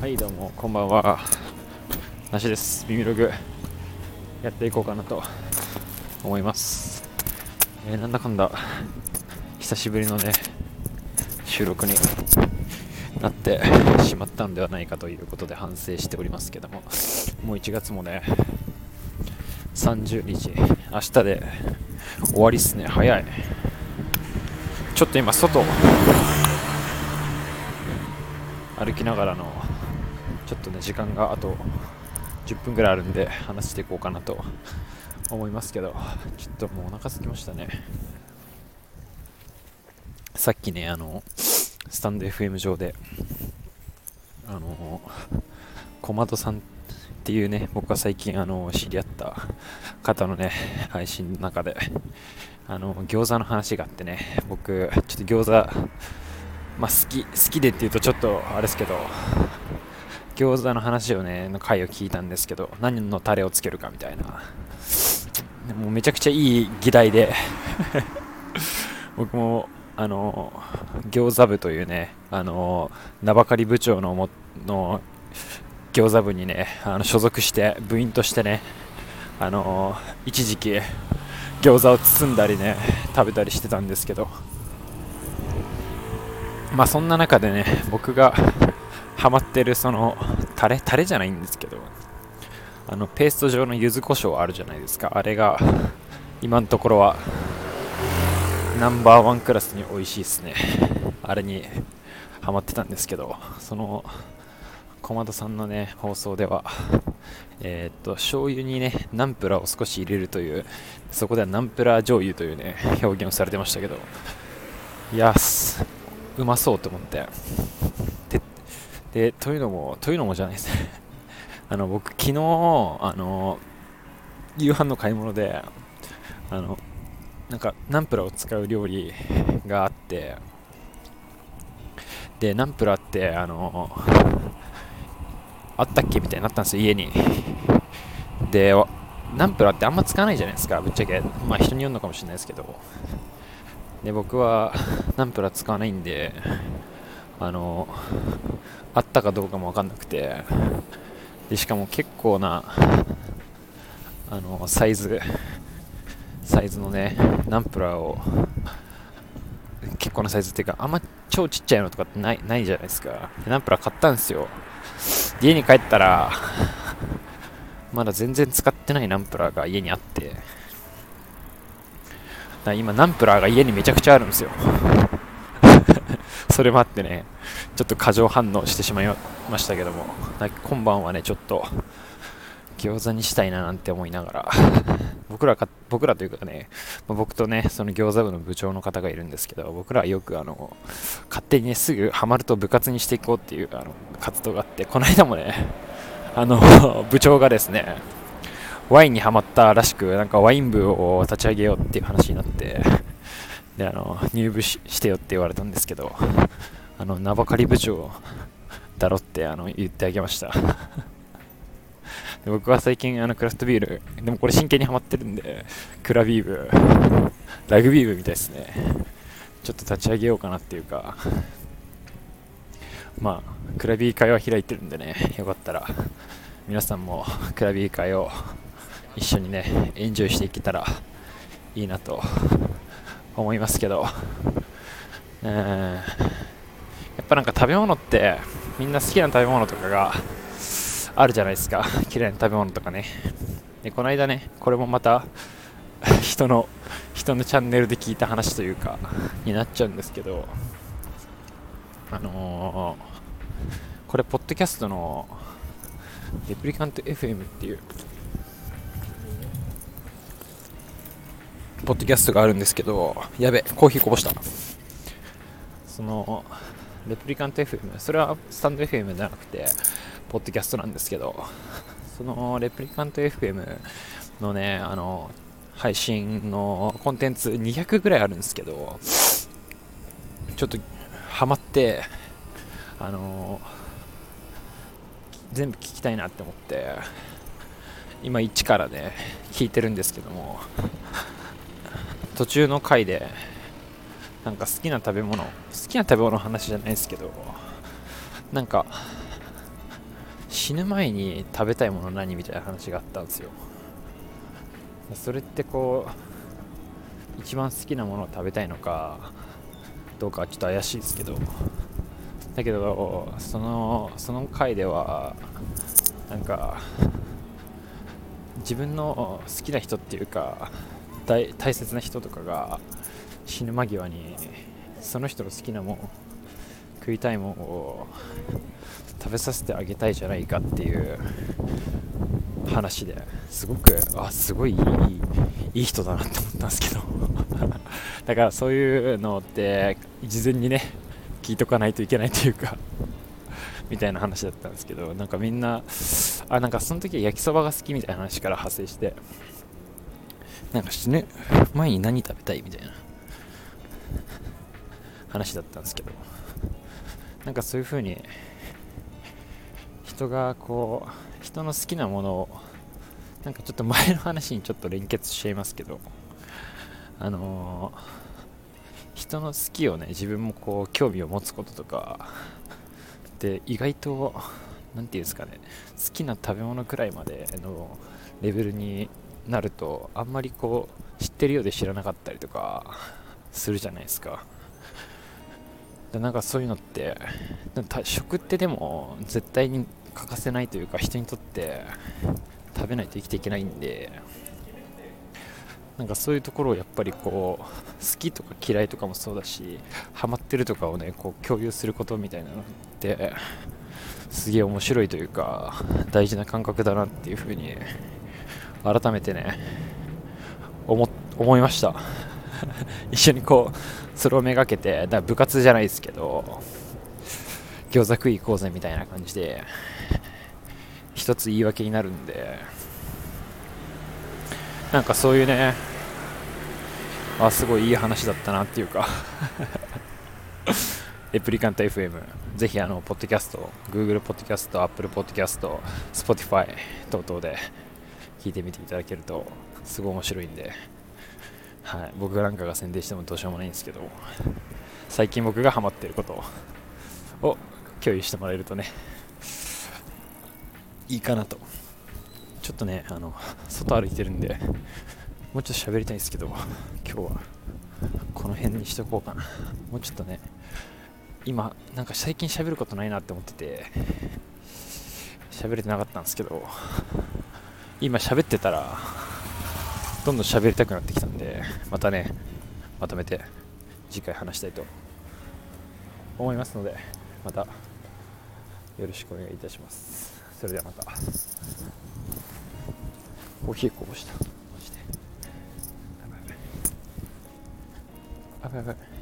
はいどうもこんばんは。なしです。耳ログやっていこうかなと思います。えー、なんだかんだ久しぶりのね収録になってしまったのではないかということで反省しておりますけども。もう1月もね30日明日で終わりっすね。早い。ちょっと今外歩きながらのちょっとね時間があと10分ぐらいあるんで話していこうかなと思いますけど。ちょっともうお腹空きましたね。さっきねあのスタンド FM 上であの小窓さんっていうね僕が最近あの知り合った方のね配信の中であの餃子の話があってね僕ちょっと餃子まあ好き好きでっていうとちょっとあれですけど餃子の話をねの回を聞いたんですけど何のタレをつけるかみたいな。もうめちゃくちゃいい議題で。僕もあの餃子部というねあの名ばかり部長のもの餃子部にねあの所属して部員としてねあの一時期餃子を包んだりね食べたりしてたんですけど。まあそんな中でね僕がハマってるそのタレタレじゃないんですけどあのペースト状の柚子胡椒あるじゃないですか。あれが今のところはナンバーワンクラスに美味しいですね。あれにハマってたんですけどその小窓さんのね放送ではえー、っと醤油にねナンプラーを少し入れるというそこではナンプラー醤油というね表現をされてましたけどいやうまそうと思って。でというのもというのもじゃないですね。あの僕昨日あの夕飯の買い物であのなんかナンプラーを使う料理があってでナンプラーってあのあったっけみたいになったんですよ家に。でナンプラーってあんま使わないじゃないですかぶっちゃけ。まあ人によるのかもしれないですけど。で僕はナンプラー使わないんであのあったかどうかも分かんなくて。でしかも結構なあのサイズサイズのねナンプラーを結構なサイズっていうかあんま超ちっちゃいのとかってないないじゃないですか。ナンプラー買ったんですよ。家に帰ったらまだ全然使ってないナンプラーが家にあって。今ナンプラーが家にめちゃくちゃあるんですよ。それもあってねちょっと過剰反応してしまいましたけども今晩はねちょっと餃子にしたいななんて思いながら 僕らか僕らというかね、ま、僕とねその餃子部の部長の方がいるんですけど僕らはよくあの勝手にねすぐハマると部活にしていこうっていうあの活動があってこの間もねあの 部長がですねワインにはまったらしくなんかワイン部を立ち上げようっていう話になってであの入部してよって言われたんですけどあの名ばかり部長だろってあの言ってあげました。で僕は最近あのクラフトビールでもこれ真剣にハマってるんでクラビー部ラグビー部みたいですね。ちょっと立ち上げようかなっていうかまあクラビー会は開いてるんでねよかったら皆さんもクラビー会を一緒にねエンジョイしていけたらいいなと思いますけど。う んやっぱなんか食べ物ってみんな好きな食べ物とかがあるじゃないですか。嫌いな食べ物とかね。でこの間ねこれもまた 人の人のチャンネルで聞いた話というかになっちゃうんですけど。あのー、これポッドキャストのレプリカント FM っていうポッドキャストがあるんですけどやべコーヒーこぼした。そのレプリカント FM それはスタンド FM じゃなくてポッドキャストなんですけどそのレプリカント FM のねあの配信のコンテンツ200ぐらいあるんですけどちょっとハマってあの全部聞きたいなって思って今1からね聞いてるんですけども。途中の回でなんか好きな食べ物好きな食べ物の話じゃないですけどなんか死ぬ前に食べたいもの何みたいな話があったんですよ。それってこう一番好きなものを食べたいのかどうかちょっと怪しいですけどだけどそのその回ではなんか自分の好きな人っていうか大大切な人とかが死ぬ間際にその人の好きなもん食いたいもんを食べさせてあげたいじゃないかっていう話ですごくあすごいいいいい人だなって思ったんですけど。だからそういうのって事前にね聞いとかないといけないというかみたいな話だったんですけどなんかみんなあなんかその時は焼きそばが好きみたいな話から派生してなんか死ぬ前に何食べたいみたいな。話だったんですけど。なんかそういう風に人がこう人の好きなものをなんかちょっと前の話にちょっと連結しちゃいますけど。あのー、人の好きをね自分もこう興味を持つこととかで意外と何て言うんですかね好きな食べ物くらいまでのレベルになるとあんまりこう知ってるようで知らなかったりとかするじゃないですか。でなんかそういうのって食ってでも絶対に欠かせないというか人にとって食べないと生きていけないんでなんかそういうところをやっぱりこう好きとか嫌いとかもそうだしハマってるとかをねこう共有することみたいなのってすげえ面白いというか大事な感覚だなっていうふうに改めてね思思いました。一緒にこうそれをめがけてだ部活じゃないですけど餃子食い行こうぜみたいな感じで一つ言い訳になるんでなんかそういうねあすごいいい話だったなっていうか。レプリカント FM ぜひあのポッドキャスト Google ポッドキャスト Apple ポッドキャスト Spotify 等々で聞いてみていただけるとすごい面白いんで、はい、僕なんかが宣伝してもどうしようもないんですけど最近僕がハマってることを共有してもらえるとねいいかなと。ちょっとねあの外歩いてるんでもうちょっと喋りたいんですけど今日はこの辺にしとこうかな。もうちょっとね今なんか最近喋ることないなって思ってて喋れてなかったんですけど今喋ってたらどんどん喋りたくなってきたんでまたねまとめて次回話したいと思いますのでまたよろしくお願いいたします。それではまた。コーヒーこぼした。マジで。やばいやばいやばい。